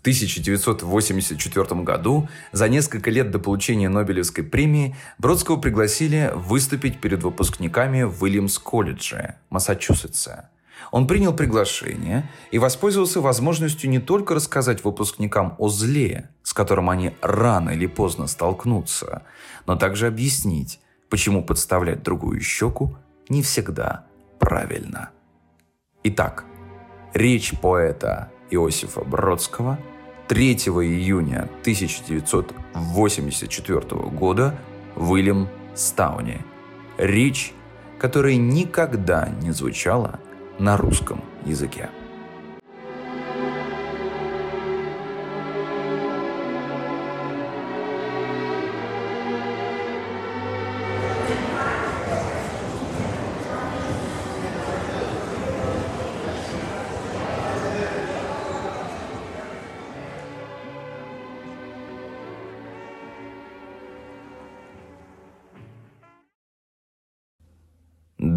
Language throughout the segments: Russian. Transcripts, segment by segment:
1984 году, за несколько лет до получения Нобелевской премии, Бродского пригласили выступить перед выпускниками в Уильямс-колледже, Массачусетса. Он принял приглашение и воспользовался возможностью не только рассказать выпускникам о зле, с которым они рано или поздно столкнутся, но также объяснить, почему подставлять другую щеку не всегда правильно. Итак, речь поэта Иосифа Бродского 3 июня 1984 года Уильям Стауне. Речь, которая никогда не звучала на русском языке.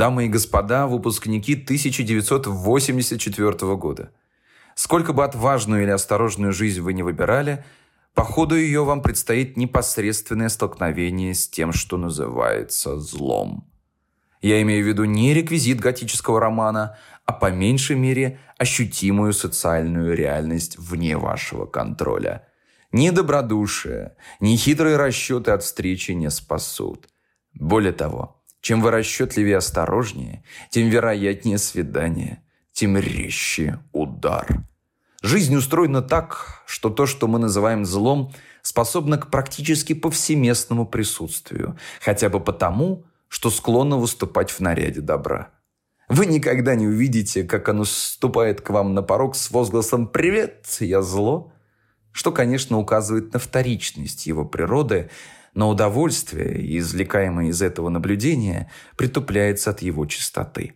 Дамы и господа, выпускники 1984 года. Сколько бы отважную или осторожную жизнь вы не выбирали, по ходу ее вам предстоит непосредственное столкновение с тем, что называется злом. Я имею в виду не реквизит готического романа, а по меньшей мере ощутимую социальную реальность вне вашего контроля. Ни добродушие, ни хитрые расчеты от встречи не спасут. Более того, чем вы расчетливее и осторожнее, тем вероятнее свидание, тем резче удар. Жизнь устроена так, что то, что мы называем злом, способно к практически повсеместному присутствию, хотя бы потому, что склонно выступать в наряде добра. Вы никогда не увидите, как оно ступает к вам на порог с возгласом «Привет, я зло», что, конечно, указывает на вторичность его природы – но удовольствие, извлекаемое из этого наблюдения, притупляется от его чистоты.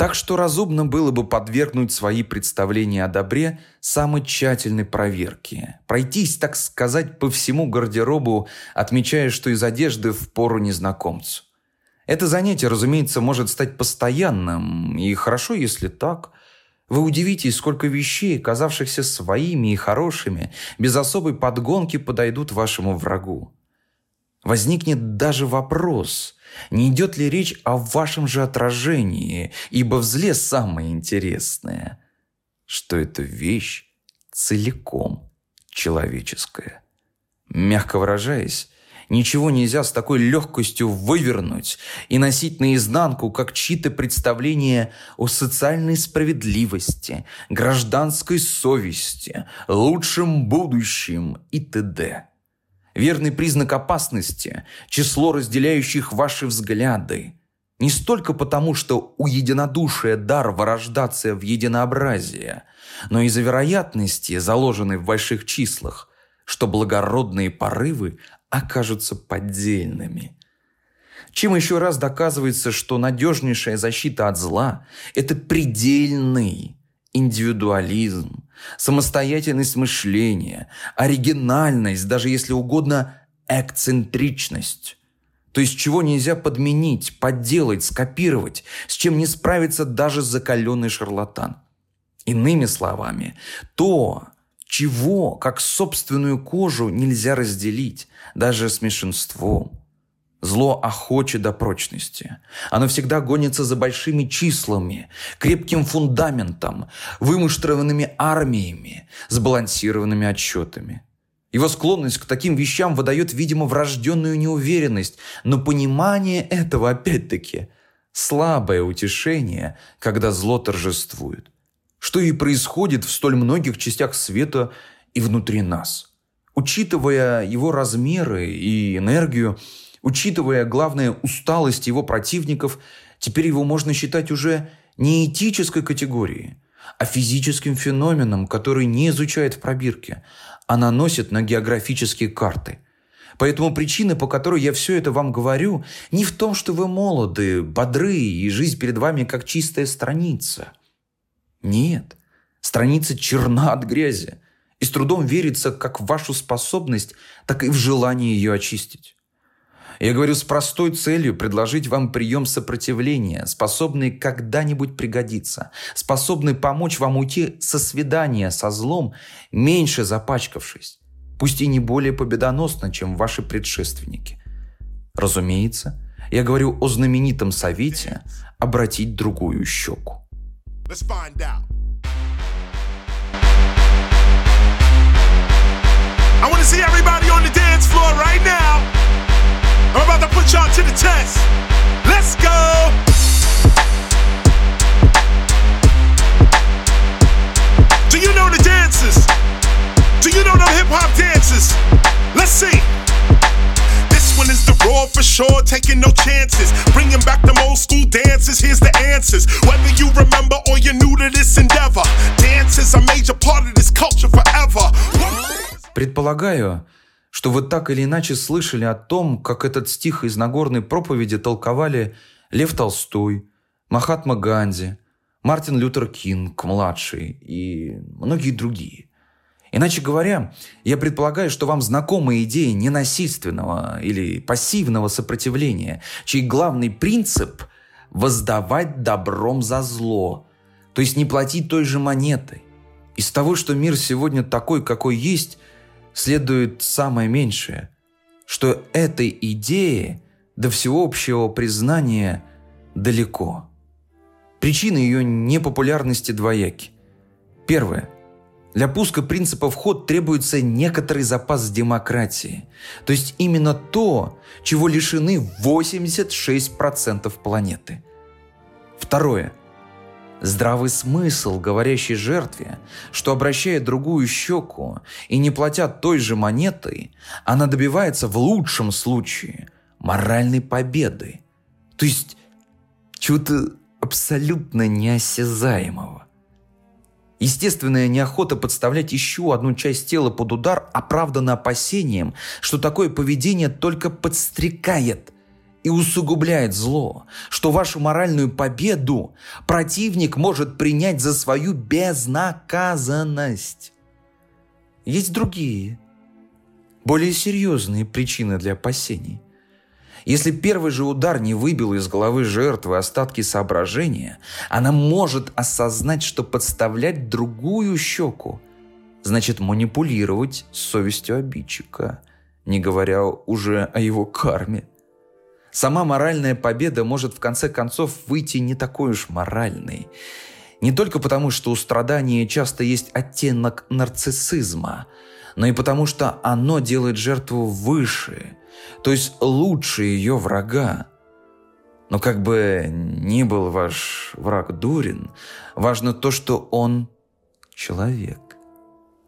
Так что разумно было бы подвергнуть свои представления о добре самой тщательной проверке. Пройтись, так сказать, по всему гардеробу, отмечая, что из одежды в пору незнакомцу. Это занятие, разумеется, может стать постоянным, и хорошо, если так. Вы удивитесь, сколько вещей, казавшихся своими и хорошими, без особой подгонки подойдут вашему врагу. Возникнет даже вопрос, не идет ли речь о вашем же отражении, ибо в зле самое интересное, что эта вещь целиком человеческая. Мягко выражаясь, ничего нельзя с такой легкостью вывернуть и носить наизнанку, как чьи-то представления о социальной справедливости, гражданской совести, лучшем будущем и т.д. Верный признак опасности – число разделяющих ваши взгляды. Не столько потому, что у единодушия дар вырождаться в единообразие, но из-за вероятности, заложенной в больших числах, что благородные порывы окажутся поддельными. Чем еще раз доказывается, что надежнейшая защита от зла – это предельный индивидуализм, самостоятельность мышления, оригинальность, даже если угодно, эксцентричность. То есть чего нельзя подменить, подделать, скопировать, с чем не справится даже закаленный шарлатан. Иными словами, то, чего, как собственную кожу, нельзя разделить, даже с меньшинством. Зло охочет до прочности. Оно всегда гонится за большими числами, крепким фундаментом, вымуштрованными армиями, сбалансированными отчетами. Его склонность к таким вещам выдает, видимо, врожденную неуверенность, но понимание этого, опять-таки, слабое утешение, когда зло торжествует. Что и происходит в столь многих частях света и внутри нас. Учитывая его размеры и энергию, Учитывая, главное, усталость его противников, теперь его можно считать уже не этической категорией, а физическим феноменом, который не изучает в пробирке, а наносит на географические карты. Поэтому причина, по которой я все это вам говорю, не в том, что вы молоды, бодры, и жизнь перед вами как чистая страница. Нет, страница черна от грязи, и с трудом верится как в вашу способность, так и в желание ее очистить. Я говорю с простой целью предложить вам прием сопротивления, способный когда-нибудь пригодиться, способный помочь вам уйти со свидания со злом, меньше запачкавшись, пусть и не более победоносно, чем ваши предшественники. Разумеется, я говорю о знаменитом совете обратить другую щеку. I want see everybody on the dance floor right now. I'm about to put y'all to the test. Let's go. Do you know the dances? Do you know the hip hop dances? Let's see one is the raw for sure, taking no chances. Bringing back them old school dances, here's the answers. Whether you remember or you're new to this endeavor, dance is a major part of this culture forever. Предполагаю, что вы так или иначе слышали о том, как этот стих из Нагорной проповеди толковали Лев Толстой, Махатма Ганди, Мартин Лютер Кинг, младший и многие другие. Иначе говоря, я предполагаю, что вам знакома идея ненасильственного или пассивного сопротивления, чей главный принцип – воздавать добром за зло, то есть не платить той же монетой. Из того, что мир сегодня такой, какой есть, следует самое меньшее, что этой идее до всеобщего признания далеко. Причины ее непопулярности двояки. Первое – для пуска принципа в ход требуется некоторый запас демократии. То есть именно то, чего лишены 86% планеты. Второе. Здравый смысл, говорящий жертве, что обращая другую щеку и не платя той же монетой, она добивается в лучшем случае моральной победы. То есть чего-то абсолютно неосязаемого. Естественная неохота подставлять еще одну часть тела под удар оправдана опасением, что такое поведение только подстрекает и усугубляет зло, что вашу моральную победу противник может принять за свою безнаказанность. Есть другие, более серьезные причины для опасений – если первый же удар не выбил из головы жертвы остатки соображения, она может осознать, что подставлять другую щеку значит манипулировать совестью обидчика, не говоря уже о его карме. Сама моральная победа может в конце концов выйти не такой уж моральной. Не только потому, что у страдания часто есть оттенок нарциссизма, но и потому, что оно делает жертву выше – то есть лучше ее врага. Но как бы ни был ваш враг дурен, важно то, что он человек.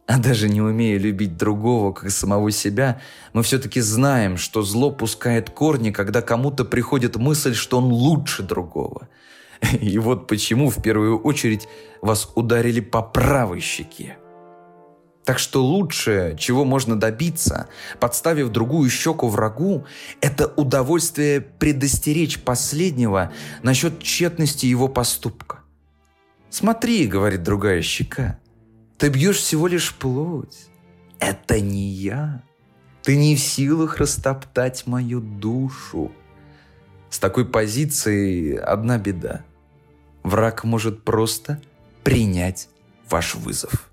А даже не умея любить другого, как самого себя, мы все-таки знаем, что зло пускает корни, когда кому-то приходит мысль, что он лучше другого. И вот почему в первую очередь вас ударили по правой щеке. Так что лучшее, чего можно добиться, подставив другую щеку врагу, это удовольствие предостеречь последнего насчет тщетности его поступка. «Смотри», — говорит другая щека, — «ты бьешь всего лишь плоть. Это не я. Ты не в силах растоптать мою душу». С такой позицией одна беда. Враг может просто принять ваш вызов.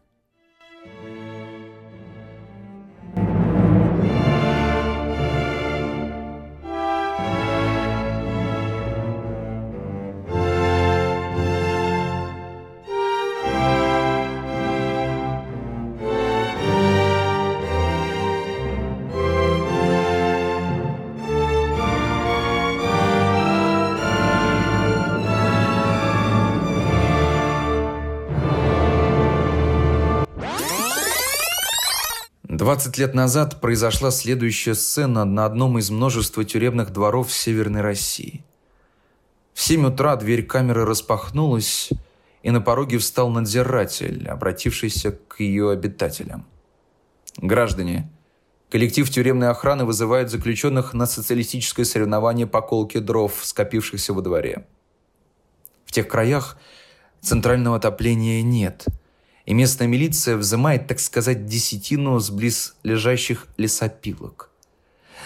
20 лет назад произошла следующая сцена на одном из множества тюремных дворов в Северной России. В 7 утра дверь камеры распахнулась, и на пороге встал надзиратель, обратившийся к ее обитателям. «Граждане, коллектив тюремной охраны вызывает заключенных на социалистическое соревнование по колке дров, скопившихся во дворе. В тех краях центрального отопления нет – и местная милиция взимает, так сказать, десятину с близ лежащих лесопилок.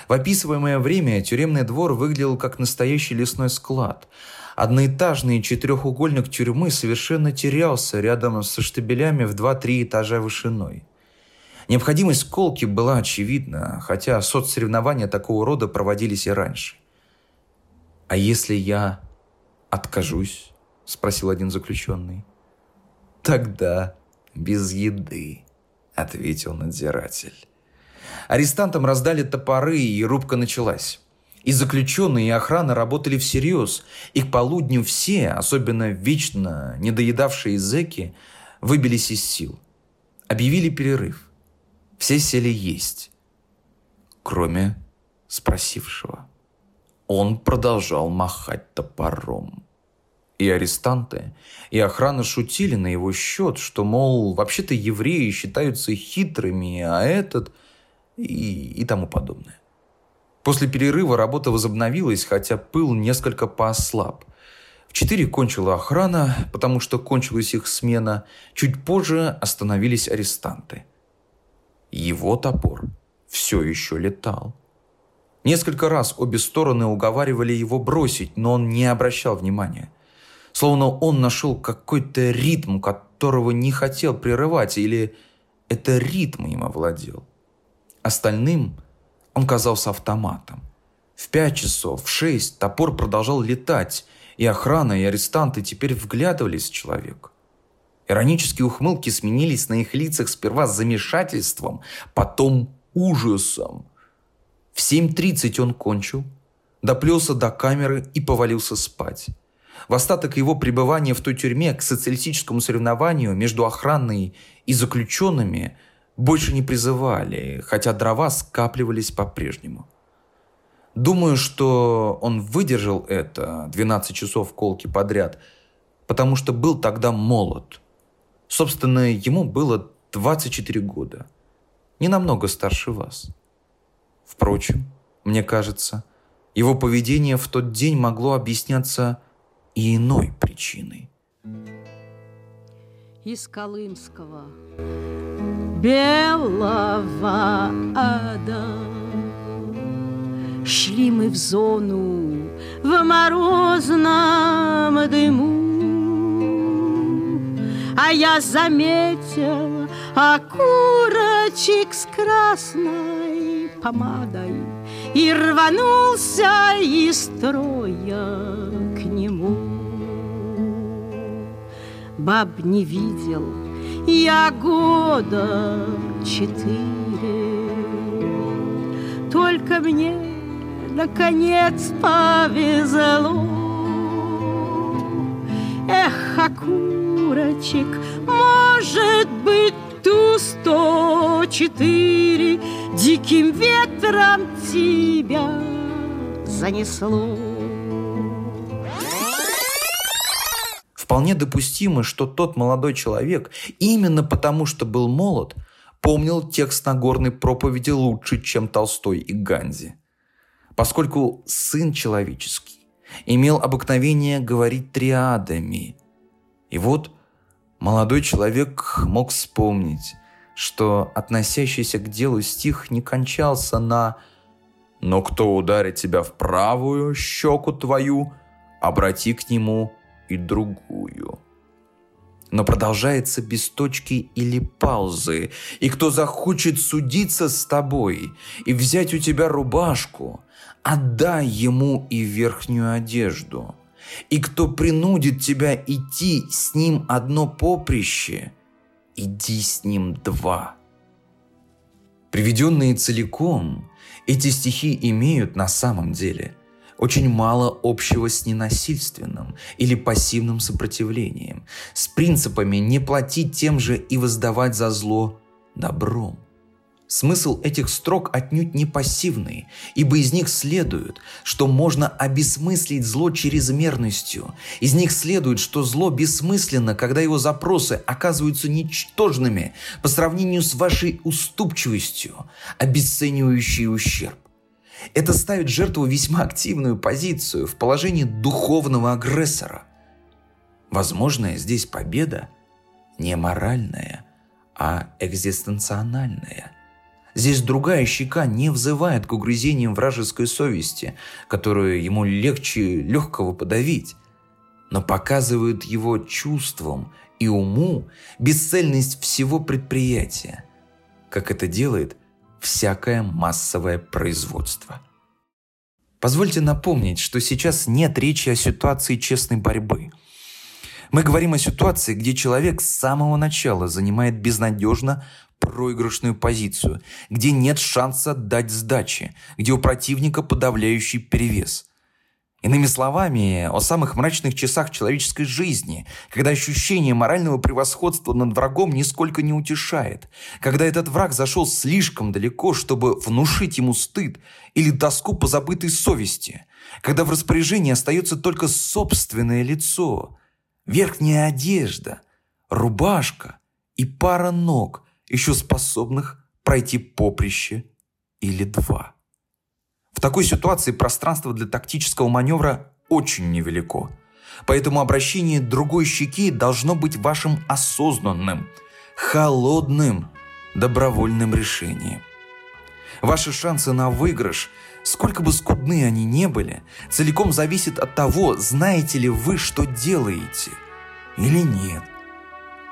В описываемое время тюремный двор выглядел как настоящий лесной склад. Одноэтажный четырехугольник тюрьмы совершенно терялся рядом со штабелями в 2-3 этажа вышиной. Необходимость колки была очевидна, хотя соцсоревнования такого рода проводились и раньше. «А если я откажусь?» – спросил один заключенный. «Тогда без еды», – ответил надзиратель. Арестантам раздали топоры, и рубка началась. И заключенные, и охрана работали всерьез, и к полудню все, особенно вечно недоедавшие зэки, выбились из сил. Объявили перерыв. Все сели есть, кроме спросившего. Он продолжал махать топором. И арестанты, и охрана шутили на его счет, что, мол, вообще-то евреи считаются хитрыми, а этот и, и тому подобное. После перерыва работа возобновилась, хотя пыл несколько поослаб. В четыре кончила охрана, потому что кончилась их смена. Чуть позже остановились арестанты. Его топор все еще летал. Несколько раз обе стороны уговаривали его бросить, но он не обращал внимания. Словно он нашел какой-то ритм, которого не хотел прерывать, или это ритм им овладел. Остальным он казался автоматом. В пять часов, в шесть топор продолжал летать, и охрана, и арестанты теперь вглядывались в человека. Иронические ухмылки сменились на их лицах сперва замешательством, потом ужасом. В 7.30 он кончил, доплелся до камеры и повалился спать. В остаток его пребывания в той тюрьме к социалистическому соревнованию между охраной и заключенными больше не призывали, хотя дрова скапливались по-прежнему. Думаю, что он выдержал это 12 часов колки подряд, потому что был тогда молод. Собственно, ему было 24 года. Не намного старше вас. Впрочем, мне кажется, его поведение в тот день могло объясняться и иной причиной. Из Колымского. Белого ада. Шли мы в зону в морозном дыму. А я заметил окурочек с красной помадой И рванулся из строя Баб не видел. Я года четыре. Только мне наконец повезло. Эх, окурочек, может быть, ту сто четыре Диким ветром тебя занесло. Вполне допустимо, что тот молодой человек, именно потому что был молод, помнил текст Нагорной проповеди лучше, чем Толстой и Ганзи. Поскольку сын человеческий имел обыкновение говорить триадами. И вот молодой человек мог вспомнить, что относящийся к делу стих не кончался на «Но кто ударит тебя в правую щеку твою, обрати к нему и другую» но продолжается без точки или паузы. И кто захочет судиться с тобой и взять у тебя рубашку, отдай ему и верхнюю одежду. И кто принудит тебя идти с ним одно поприще, иди с ним два. Приведенные целиком, эти стихи имеют на самом деле очень мало общего с ненасильственным или пассивным сопротивлением, с принципами не платить тем же и воздавать за зло добром. Смысл этих строк отнюдь не пассивный, ибо из них следует, что можно обесмыслить зло чрезмерностью. Из них следует, что зло бессмысленно, когда его запросы оказываются ничтожными по сравнению с вашей уступчивостью, обесценивающей ущерб. Это ставит жертву весьма активную позицию в положении духовного агрессора. Возможная здесь победа не моральная, а экзистенциональная – Здесь другая щека не взывает к угрызениям вражеской совести, которую ему легче легкого подавить, но показывает его чувствам и уму бесцельность всего предприятия, как это делает всякое массовое производство. Позвольте напомнить, что сейчас нет речи о ситуации честной борьбы. Мы говорим о ситуации, где человек с самого начала занимает безнадежно проигрышную позицию, где нет шанса дать сдачи, где у противника подавляющий перевес. Иными словами, о самых мрачных часах человеческой жизни, когда ощущение морального превосходства над врагом нисколько не утешает, когда этот враг зашел слишком далеко, чтобы внушить ему стыд или тоску по забытой совести, когда в распоряжении остается только собственное лицо, верхняя одежда, рубашка и пара ног, еще способных пройти поприще или два. В такой ситуации пространство для тактического маневра очень невелико. Поэтому обращение другой щеки должно быть вашим осознанным, холодным, добровольным решением. Ваши шансы на выигрыш, сколько бы скудны они не были, целиком зависят от того, знаете ли вы, что делаете или нет.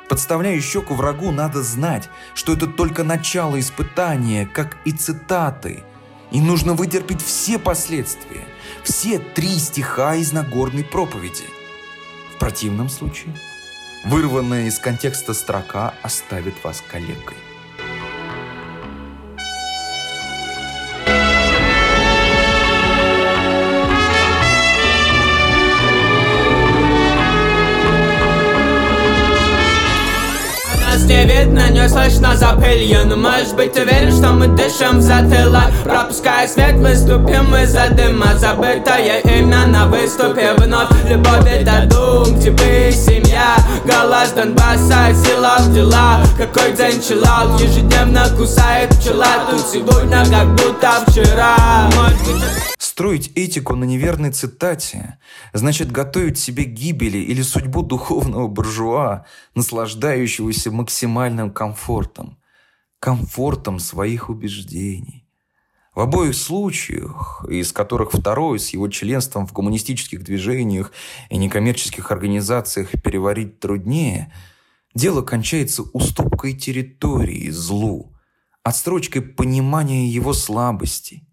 Подставляя щеку врагу, надо знать, что это только начало испытания, как и цитаты. И нужно вытерпеть все последствия, все три стиха из Нагорной проповеди. В противном случае, вырванная из контекста строка оставит вас калекой. Не видно, не слышно за пылью Но может быть уверен, что мы дышим в затылок Пропуская свет, выступим из-за дыма. Забытое имя на выступе вновь. Любовь это дум, типы, семья. Голос Донбасса, сила в дела Какой день чилал, ежедневно кусает пчела. Тут сегодня как будто вчера Строить этику на неверной цитате значит готовить себе гибели или судьбу духовного буржуа, наслаждающегося максимальным комфортом, комфортом своих убеждений. В обоих случаях, из которых второй с его членством в коммунистических движениях и некоммерческих организациях переварить труднее, дело кончается уступкой территории злу, отстрочкой понимания его слабостей,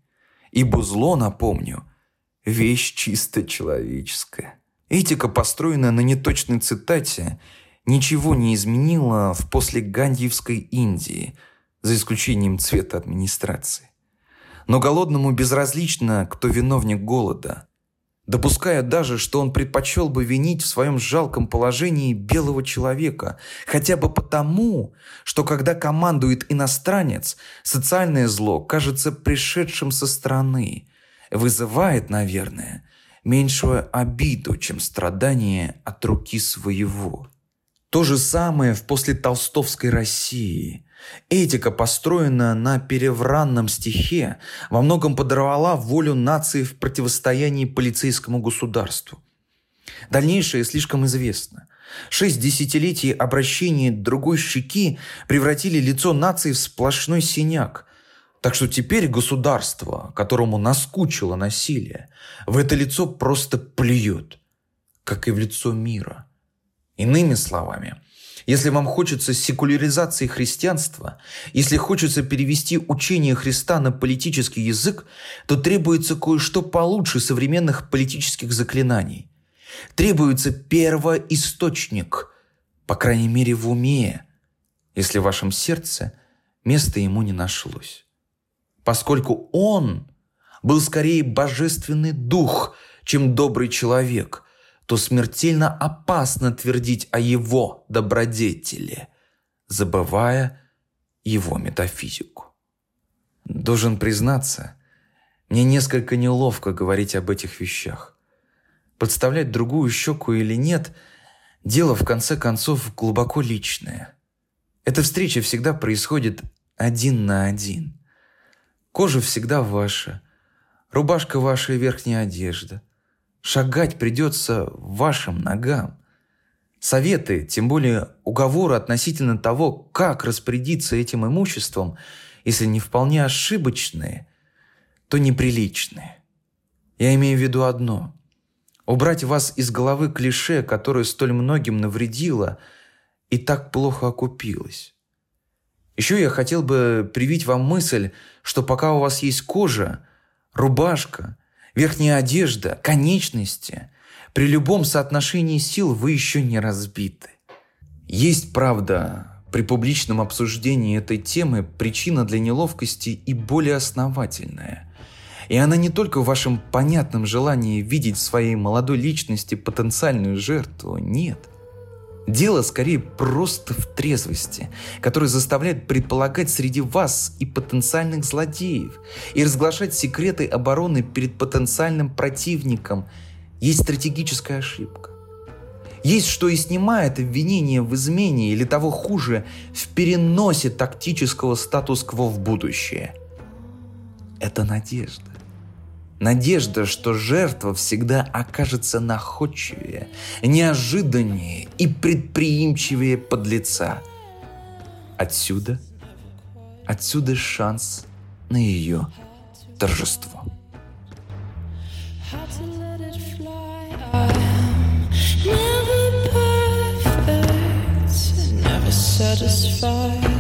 Ибо зло, напомню, вещь чисто человеческая. Этика, построенная на неточной цитате, ничего не изменила в послегандиевской Индии, за исключением цвета администрации. Но голодному безразлично, кто виновник голода, допуская даже, что он предпочел бы винить в своем жалком положении белого человека, хотя бы потому, что когда командует иностранец, социальное зло кажется пришедшим со стороны, вызывает, наверное, меньшую обиду, чем страдание от руки своего. То же самое в послетолстовской России – Этика, построенная на перевранном стихе, во многом подорвала волю нации в противостоянии полицейскому государству. Дальнейшее слишком известно. Шесть десятилетий обращения другой щеки превратили лицо нации в сплошной синяк. Так что теперь государство, которому наскучило насилие, в это лицо просто плюет, как и в лицо мира. Иными словами – если вам хочется секуляризации христианства, если хочется перевести учение Христа на политический язык, то требуется кое-что получше современных политических заклинаний. Требуется первоисточник, по крайней мере в уме, если в вашем сердце места ему не нашлось. Поскольку он был скорее божественный дух, чем добрый человек – то смертельно опасно твердить о его добродетели, забывая его метафизику. Должен признаться, мне несколько неловко говорить об этих вещах. Подставлять другую щеку или нет – дело, в конце концов, глубоко личное. Эта встреча всегда происходит один на один. Кожа всегда ваша, рубашка ваша и верхняя одежда – Шагать придется вашим ногам. Советы, тем более уговоры относительно того, как распорядиться этим имуществом, если не вполне ошибочные, то неприличные. Я имею в виду одно. Убрать вас из головы клише, которое столь многим навредило и так плохо окупилось. Еще я хотел бы привить вам мысль, что пока у вас есть кожа, рубашка, верхняя одежда, конечности – при любом соотношении сил вы еще не разбиты. Есть, правда, при публичном обсуждении этой темы причина для неловкости и более основательная. И она не только в вашем понятном желании видеть в своей молодой личности потенциальную жертву, нет. Дело скорее просто в трезвости, которая заставляет предполагать среди вас и потенциальных злодеев, и разглашать секреты обороны перед потенциальным противником – есть стратегическая ошибка. Есть, что и снимает обвинение в измене или того хуже, в переносе тактического статус-кво в будущее. Это надежда. Надежда, что жертва всегда окажется находчивее, неожиданнее и предприимчивее подлеца. Отсюда, отсюда шанс на ее торжество. satisfied